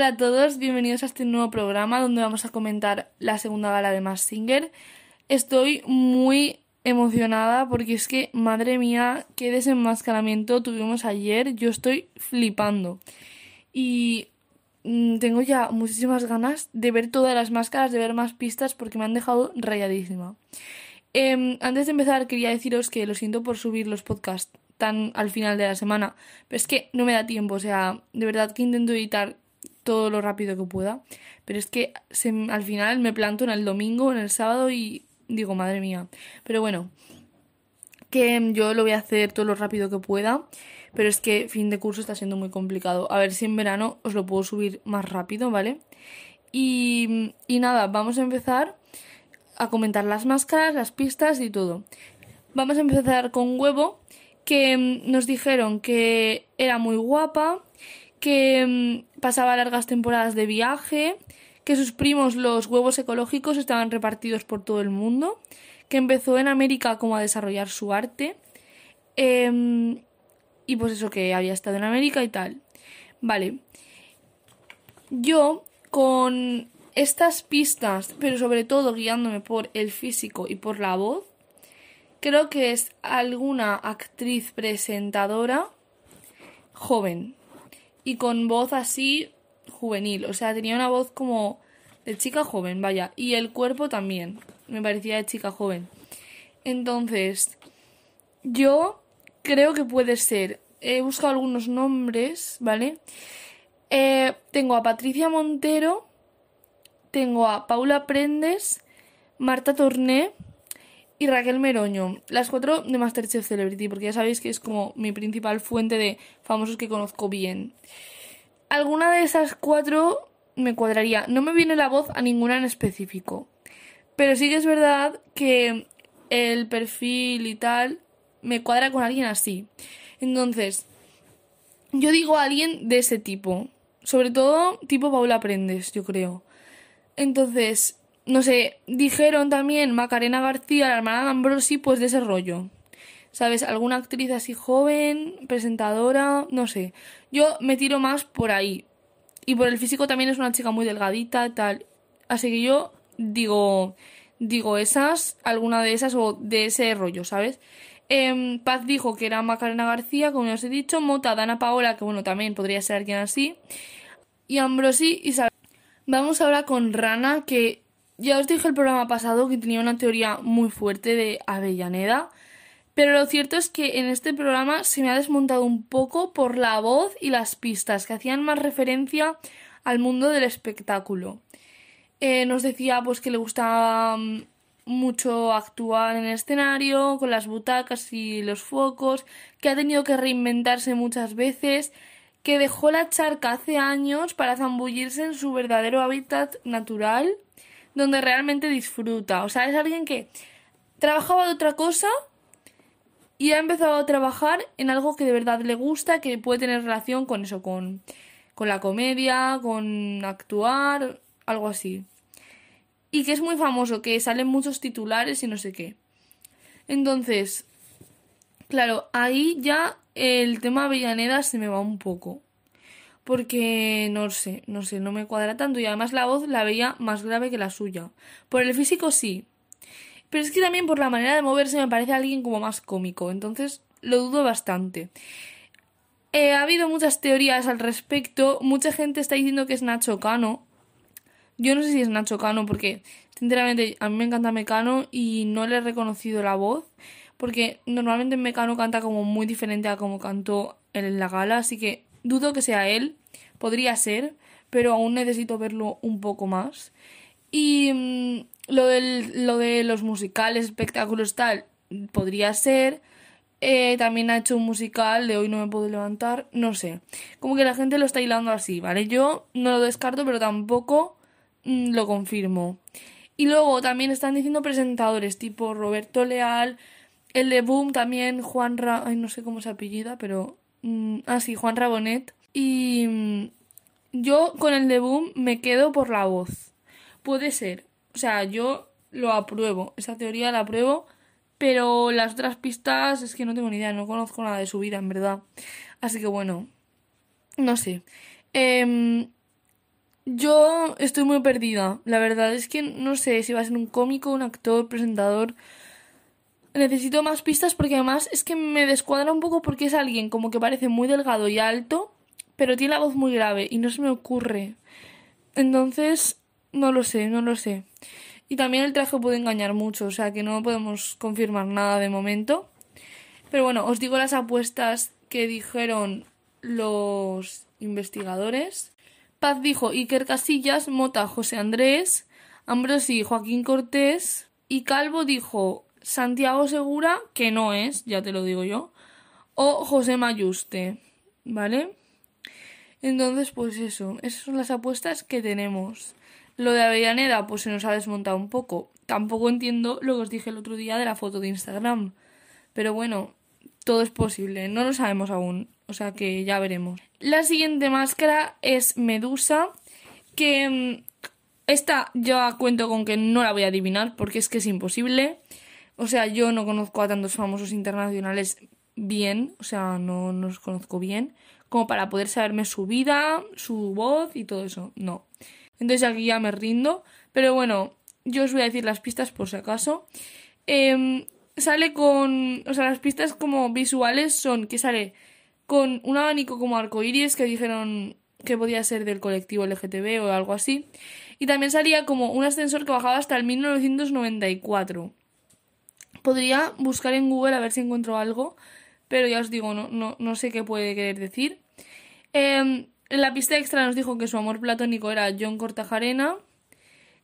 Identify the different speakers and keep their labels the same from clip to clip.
Speaker 1: Hola a todos, bienvenidos a este nuevo programa donde vamos a comentar la segunda gala de Mass Singer. Estoy muy emocionada porque es que, madre mía, qué desenmascaramiento tuvimos ayer. Yo estoy flipando. Y mm, tengo ya muchísimas ganas de ver todas las máscaras, de ver más pistas porque me han dejado rayadísima. Em, antes de empezar, quería deciros que lo siento por subir los podcasts tan al final de la semana, pero es que no me da tiempo, o sea, de verdad que intento editar todo lo rápido que pueda. Pero es que al final me planto en el domingo, en el sábado y digo, madre mía. Pero bueno, que yo lo voy a hacer todo lo rápido que pueda. Pero es que fin de curso está siendo muy complicado. A ver si en verano os lo puedo subir más rápido, ¿vale? Y, y nada, vamos a empezar a comentar las máscaras, las pistas y todo. Vamos a empezar con Huevo, que nos dijeron que era muy guapa, que mm, pasaba largas temporadas de viaje, que sus primos, los huevos ecológicos, estaban repartidos por todo el mundo, que empezó en América como a desarrollar su arte, em, y pues eso que había estado en América y tal. Vale. Yo, con estas pistas, pero sobre todo guiándome por el físico y por la voz, creo que es alguna actriz presentadora joven y con voz así juvenil. O sea, tenía una voz como de chica joven, vaya. Y el cuerpo también. Me parecía de chica joven. Entonces, yo creo que puede ser. He buscado algunos nombres, ¿vale? Eh, tengo a Patricia Montero, tengo a Paula Prendes, Marta Torné y Raquel Meroño. Las cuatro de Masterchef Celebrity, porque ya sabéis que es como mi principal fuente de famosos que conozco bien. Alguna de esas cuatro me cuadraría. No me viene la voz a ninguna en específico. Pero sí que es verdad que el perfil y tal me cuadra con alguien así. Entonces, yo digo a alguien de ese tipo. Sobre todo tipo Paula Prendes, yo creo. Entonces, no sé, dijeron también Macarena García, la hermana de Ambrosi, pues de ese rollo. ¿Sabes? Alguna actriz así joven, presentadora, no sé. Yo me tiro más por ahí. Y por el físico también es una chica muy delgadita, tal. Así que yo digo, digo esas, alguna de esas o de ese rollo, ¿sabes? Eh, Paz dijo que era Macarena García, como ya os he dicho. Mota, Dana Paola, que bueno, también podría ser alguien así. Y Ambrosi y Vamos ahora con Rana, que ya os dije el programa pasado que tenía una teoría muy fuerte de Avellaneda, pero lo cierto es que en este programa se me ha desmontado un poco por la voz y las pistas que hacían más referencia al mundo del espectáculo. Eh, nos decía pues que le gustaba mm, mucho actuar en el escenario, con las butacas y los focos, que ha tenido que reinventarse muchas veces, que dejó la charca hace años para zambullirse en su verdadero hábitat natural donde realmente disfruta. O sea, es alguien que trabajaba de otra cosa y ha empezado a trabajar en algo que de verdad le gusta, que puede tener relación con eso, con, con la comedia, con actuar, algo así. Y que es muy famoso, que salen muchos titulares y no sé qué. Entonces, claro, ahí ya el tema Avellaneda se me va un poco porque no sé, no sé, no me cuadra tanto y además la voz la veía más grave que la suya. Por el físico sí, pero es que también por la manera de moverse me parece alguien como más cómico, entonces lo dudo bastante. Eh, ha habido muchas teorías al respecto, mucha gente está diciendo que es Nacho Cano. Yo no sé si es Nacho Cano porque, sinceramente, a mí me encanta Mecano y no le he reconocido la voz porque normalmente Mecano canta como muy diferente a como cantó en la gala, así que dudo que sea él, podría ser, pero aún necesito verlo un poco más. Y mm, lo, del, lo de los musicales, espectáculos, tal, podría ser. Eh, también ha hecho un musical de Hoy no me puedo levantar, no sé. Como que la gente lo está hilando así, ¿vale? Yo no lo descarto, pero tampoco mm, lo confirmo. Y luego también están diciendo presentadores tipo Roberto Leal, el de Boom también, Juan Ra... Ay, no sé cómo se apellida, pero... Mm, ah, sí, Juan Rabonet. Y yo con el de Boom me quedo por la voz. Puede ser. O sea, yo lo apruebo. Esa teoría la apruebo. Pero las otras pistas es que no tengo ni idea. No conozco nada de su vida, en verdad. Así que bueno. No sé. Em, Yo estoy muy perdida. La verdad es que no sé si va a ser un cómico, un actor, presentador. Necesito más pistas porque además es que me descuadra un poco porque es alguien como que parece muy delgado y alto, pero tiene la voz muy grave y no se me ocurre. Entonces, no lo sé, no lo sé. Y también el traje puede engañar mucho, o sea que no podemos confirmar nada de momento. Pero bueno, os digo las apuestas que dijeron los investigadores. Paz dijo Iker Casillas, Mota José Andrés, Ambrosi Joaquín Cortés y Calvo dijo Santiago Segura, que no es, ya te lo digo yo, o José Mayuste, ¿vale? Entonces, pues eso, esas son las apuestas que tenemos. Lo de Avellaneda, pues se nos ha desmontado un poco. Tampoco entiendo lo que os dije el otro día de la foto de Instagram. Pero bueno, todo es posible, no lo sabemos aún, o sea que ya veremos. La siguiente máscara es Medusa, que mm, esta ya cuento con que no la voy a adivinar porque es que es imposible. O sea, yo no conozco a tantos famosos internacionales bien, o sea, no, no los conozco bien, como para poder saberme su vida, su voz y todo eso. No. Entonces aquí ya me rindo. Pero bueno, yo os voy a decir las pistas por si acaso. Eh, sale con. O sea, las pistas como visuales son que sale con un abanico como arcoíris que dijeron que podía ser del colectivo LGTB o algo así. Y también salía como un ascensor que bajaba hasta el 1994. Podría buscar en Google a ver si encuentro algo, pero ya os digo, no, no, no sé qué puede querer decir. Eh, en la pista extra nos dijo que su amor platónico era John Cortajarena,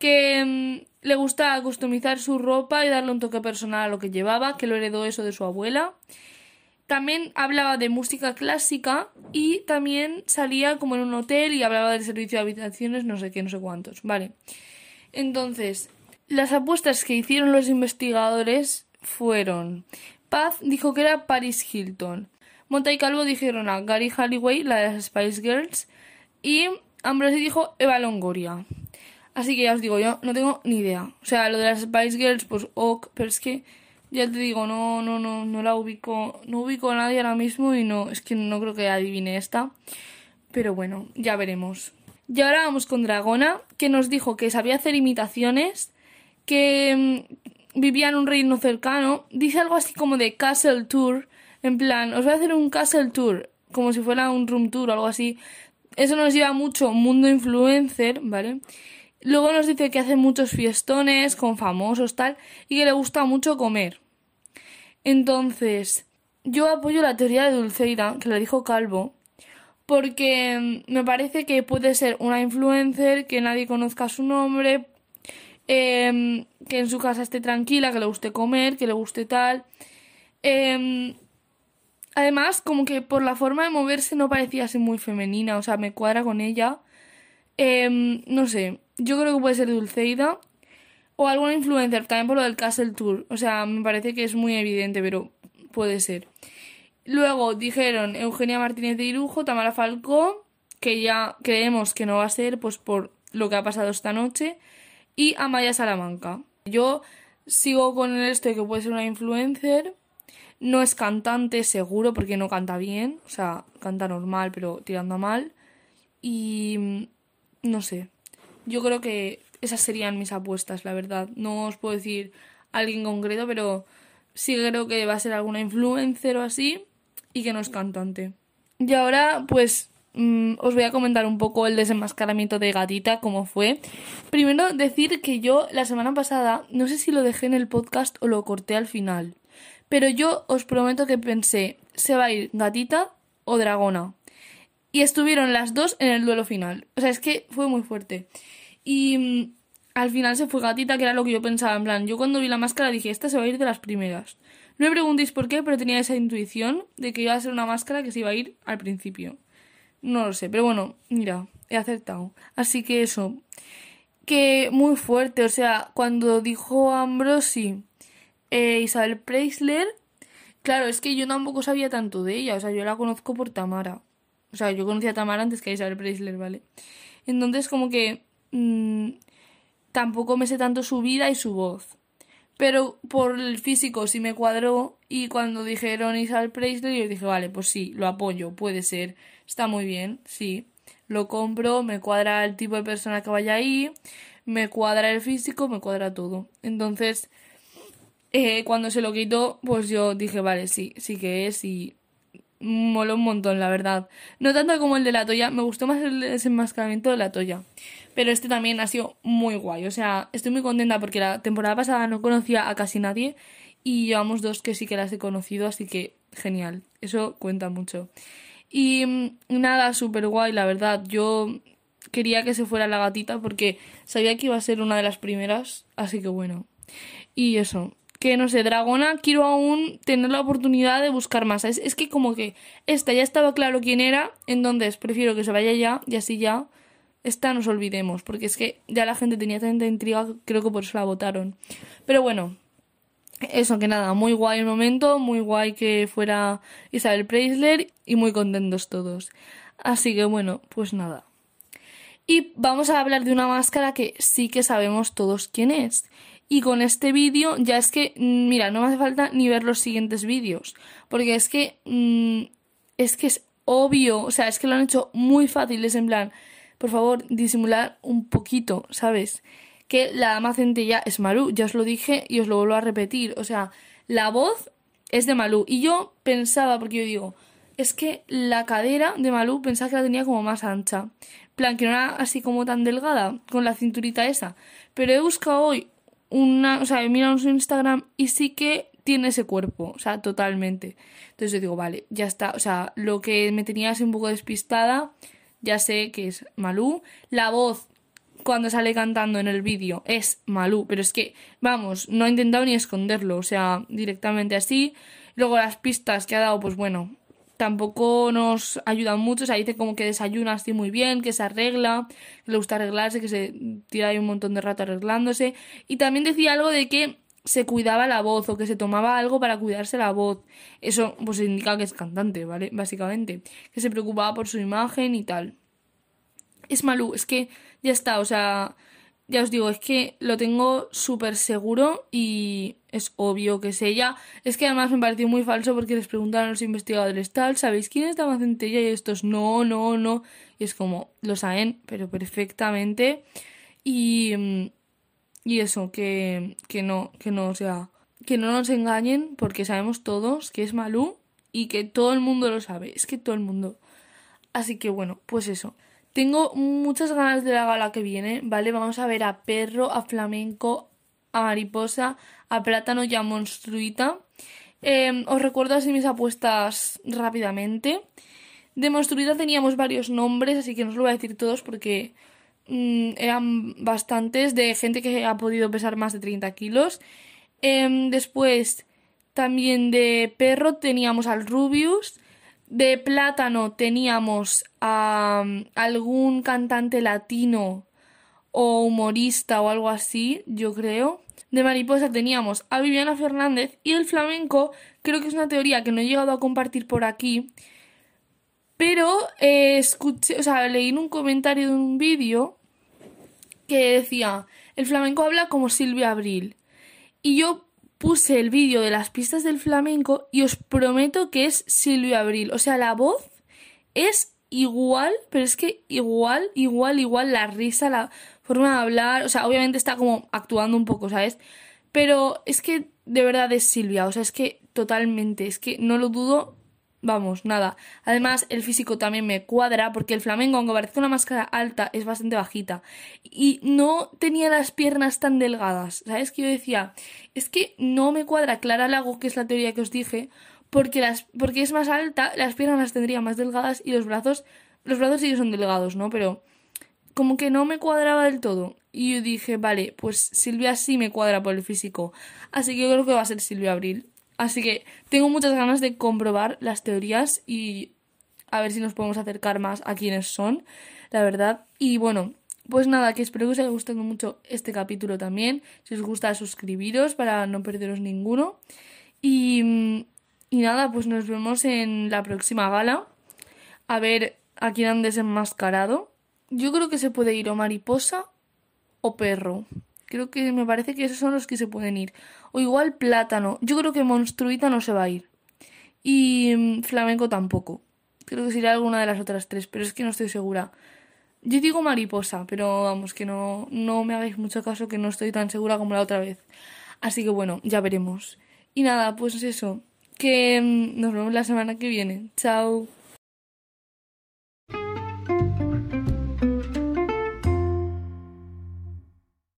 Speaker 1: que mm, le gusta customizar su ropa y darle un toque personal a lo que llevaba, que lo heredó eso de su abuela. También hablaba de música clásica y también salía como en un hotel y hablaba del servicio de habitaciones, no sé qué, no sé cuántos. Vale. Entonces, las apuestas que hicieron los investigadores fueron. Paz dijo que era Paris Hilton. Monta y Calvo dijeron a Gary Halliway, la de las Spice Girls. Y Ambrosi dijo Eva Longoria. Así que ya os digo, yo no tengo ni idea. O sea, lo de las Spice Girls, pues ok, pero es que ya te digo, no, no, no, no la ubico, no ubico a nadie ahora mismo y no, es que no creo que adivine esta. Pero bueno, ya veremos. Y ahora vamos con Dragona, que nos dijo que sabía hacer imitaciones, que vivía en un reino cercano. Dice algo así como de Castle Tour, en plan, os voy a hacer un Castle Tour, como si fuera un Room Tour o algo así. Eso nos lleva mucho mundo influencer, ¿vale? Luego nos dice que hace muchos fiestones con famosos tal y que le gusta mucho comer. Entonces, yo apoyo la teoría de Dulceida, que le dijo Calvo, porque mm, me parece que puede ser una influencer, que nadie conozca su nombre, em, que en su casa esté tranquila, que le guste comer, que le guste tal. Em, además, como que por la forma de moverse no parecía ser muy femenina, o sea, me cuadra con ella. Em, no sé, yo creo que puede ser Dulceida o alguna influencer, también por lo del Castle Tour. O sea, me parece que es muy evidente, pero puede ser. Luego dijeron Eugenia Martínez de Irujo, Tamara Falcó, que ya creemos que no va a ser, pues por lo que ha pasado esta noche, y Amaya Salamanca. Yo sigo con el esto de que puede ser una influencer. No es cantante, seguro, porque no canta bien. O sea, canta normal, pero tirando mal. Y no sé, yo creo que esas serían mis apuestas, la verdad. No os puedo decir alguien concreto, pero sí creo que va a ser alguna influencer o así y que no es cantante. Y ahora, pues, mm, os voy a comentar un poco el desenmascaramiento de Gatita, cómo fue. Primero, decir que yo la semana pasada, no sé si lo dejé en el podcast o lo corté al final, pero yo os prometo que pensé, ¿se va a ir Gatita o Dragona? Y estuvieron las dos en el duelo final. O sea, es que fue muy fuerte. Y mm, al final se fue gatita, que era lo que yo pensaba. En plan, yo cuando vi la máscara dije, esta se va a ir de las primeras. No me preguntéis por qué, pero tenía esa intuición de que iba a ser una máscara que se iba a ir al principio. No lo sé, pero bueno, mira, he acertado. Así que eso. Que muy fuerte, o sea, cuando dijo Ambrosi eh, Isabel Preisler, claro, es que yo tampoco sabía tanto de ella, o sea, yo la conozco por Tamara. O sea, yo conocía a Tamara antes que a Isabel Preisler, ¿vale? Entonces, como que mm, tampoco me sé tanto su vida y su voz. Pero por el físico sí me cuadró y cuando dijeron Isabel Preisler yo dije, vale, pues sí, lo apoyo, puede ser, está muy bien, sí. lo compro, me cuadra el tipo de persona que vaya ahí, me cuadra el físico, me cuadra todo. Entonces, eh, cuando se lo quitó, pues yo dije, vale, sí, sí que es y moló un montón, la verdad. No tanto como el de la toya, me gustó más el desenmascaramiento de la toya. Pero este también ha sido muy guay, o sea, estoy muy contenta porque la temporada pasada no conocía a casi nadie y llevamos dos que sí que las he conocido, así que genial, eso cuenta mucho. Y mm, nada, súper guay, la verdad. Yo quería que se fuera la gatita porque sabía que iba a ser una de las primeras, así que bueno. Y eso, que no sé, Dragona, quiero aún tener la oportunidad de buscar más. Es, es que como que esta ya estaba claro quién era, entonces prefiero que se vaya ya y así ya esta nos olvidemos, porque es que ya la gente tenía tanta intriga, creo que por eso la votaron. Pero bueno, eso que nada, muy guay el momento, muy guay que fuera Isabel Preisler y muy contentos todos. Así que bueno, pues nada. Y vamos a hablar de una máscara que sí que sabemos todos quién es. Y con este vídeo ya es que, mm, mira, no me hace falta ni ver los siguientes vídeos. Porque es que, mm, es que es obvio, o sea, es que lo han hecho muy fácil, es en plan, por favor, disimular un poquito, ¿sabes? que la dama centella es Malú. Ya os lo dije y os lo vuelvo a repetir. O sea, la voz es de Malú. Y yo pensaba, porque yo digo, es que la cadera de Malú pensaba que la tenía como más ancha. plan, que no era así como tan delgada, con la cinturita esa. Pero he buscado hoy una, o sea, he mirado su Instagram y sí que tiene ese cuerpo, o sea, totalmente. Entonces yo digo, vale, ya está, o sea, lo que me tenía así un poco despistada, ya sé que es Malú. La voz cuando sale cantando en el vídeo es Malú, pero es que, vamos, no ha intentado ni esconderlo, o sea, directamente así. Luego las pistas que ha dado, pues bueno, tampoco nos ayudan mucho, o sea, dice como que desayuna así muy bien, que se arregla, que le gusta arreglarse, que se tira ahí un montón de rato arreglándose. Y también decía algo de que se cuidaba la voz o que se tomaba algo para cuidarse la voz. Eso pues indica que es cantante, ¿vale? Básicamente. Que se preocupaba por su imagen y tal. Es Malú, es que ya está, o sea, ya os digo, es que lo tengo súper seguro y es obvio que es ella. Es que además me pareció muy falso porque les preguntaron a los investigadores tal, ¿sabéis quién es Dama Centella? Y estos, no, no, no. Y es como, lo saben, pero perfectamente. Y, y eso, que, que no, que no, o sea, que no nos engañen porque sabemos todos que es Malú y que todo el mundo lo sabe. Es que todo el mundo. Así que bueno, pues eso. Tengo muchas ganas de la gala que viene, ¿vale? Vamos a ver a Perro, a Flamenco, a Mariposa, a Plátano y a Monstruita. Em, os recuerdo así mis apuestas rápidamente. De Monstruita teníamos varios nombres, así que no os lo voy a decir todos porque mm, eran bastantes de gente que ha podido pesar más de 30 kilos. Em, después, también de Perro teníamos al Rubius. De plátano teníamos a um, algún cantante latino o humorista o algo así, yo creo. De mariposa teníamos a Viviana Fernández y el flamenco creo que es una teoría que no he llegado a compartir por aquí, pero eh, escuché, o sea, leí en un comentario de un vídeo que decía, el flamenco habla como Silvia Abril. Y yo puse el vídeo de las pistas del flamenco y os prometo que es Silvia Abril. O sea, la voz es igual, pero es que igual, igual, igual, la risa, la forma de hablar, o sea, obviamente está como actuando un poco, ¿sabes? Pero es que de verdad es Silvia, o sea, es que totalmente, es que no lo dudo Vamos, nada. Además, el físico también me cuadra porque el flamenco, aunque parece una máscara alta, es bastante bajita. Y no tenía las piernas tan delgadas. ¿Sabes qué yo decía? Es que no me cuadra Clara Lago, que es la teoría que os dije, porque, las, porque es más alta, las piernas las tendría más delgadas y los brazos, los brazos sí que son delgados, ¿no? Pero como que no me cuadraba del todo. Y yo dije, vale, pues Silvia sí me cuadra por el físico. Así que yo creo que va a ser Silvia Abril. Así que tengo muchas ganas de comprobar las teorías y a ver si nos podemos acercar más a quienes son, la verdad. Y bueno, pues nada, que espero que os haya gustado mucho este capítulo también. Si os gusta, suscribiros para no perderos ninguno. Y, y nada, pues nos vemos en la próxima gala. A ver a quién han desenmascarado. Yo creo que se puede ir o mariposa o perro. Creo que me parece que esos son los que se pueden ir. O igual plátano. Yo creo que monstruita no se va a ir. Y mm, flamenco tampoco. Creo que sería alguna de las otras tres, pero es que no estoy segura. Yo digo mariposa, pero vamos, que no, no me hagáis mucho caso, que no estoy tan segura como la otra vez. Así que bueno, ya veremos. Y nada, pues eso, que mm, nos vemos la semana que viene. Chao.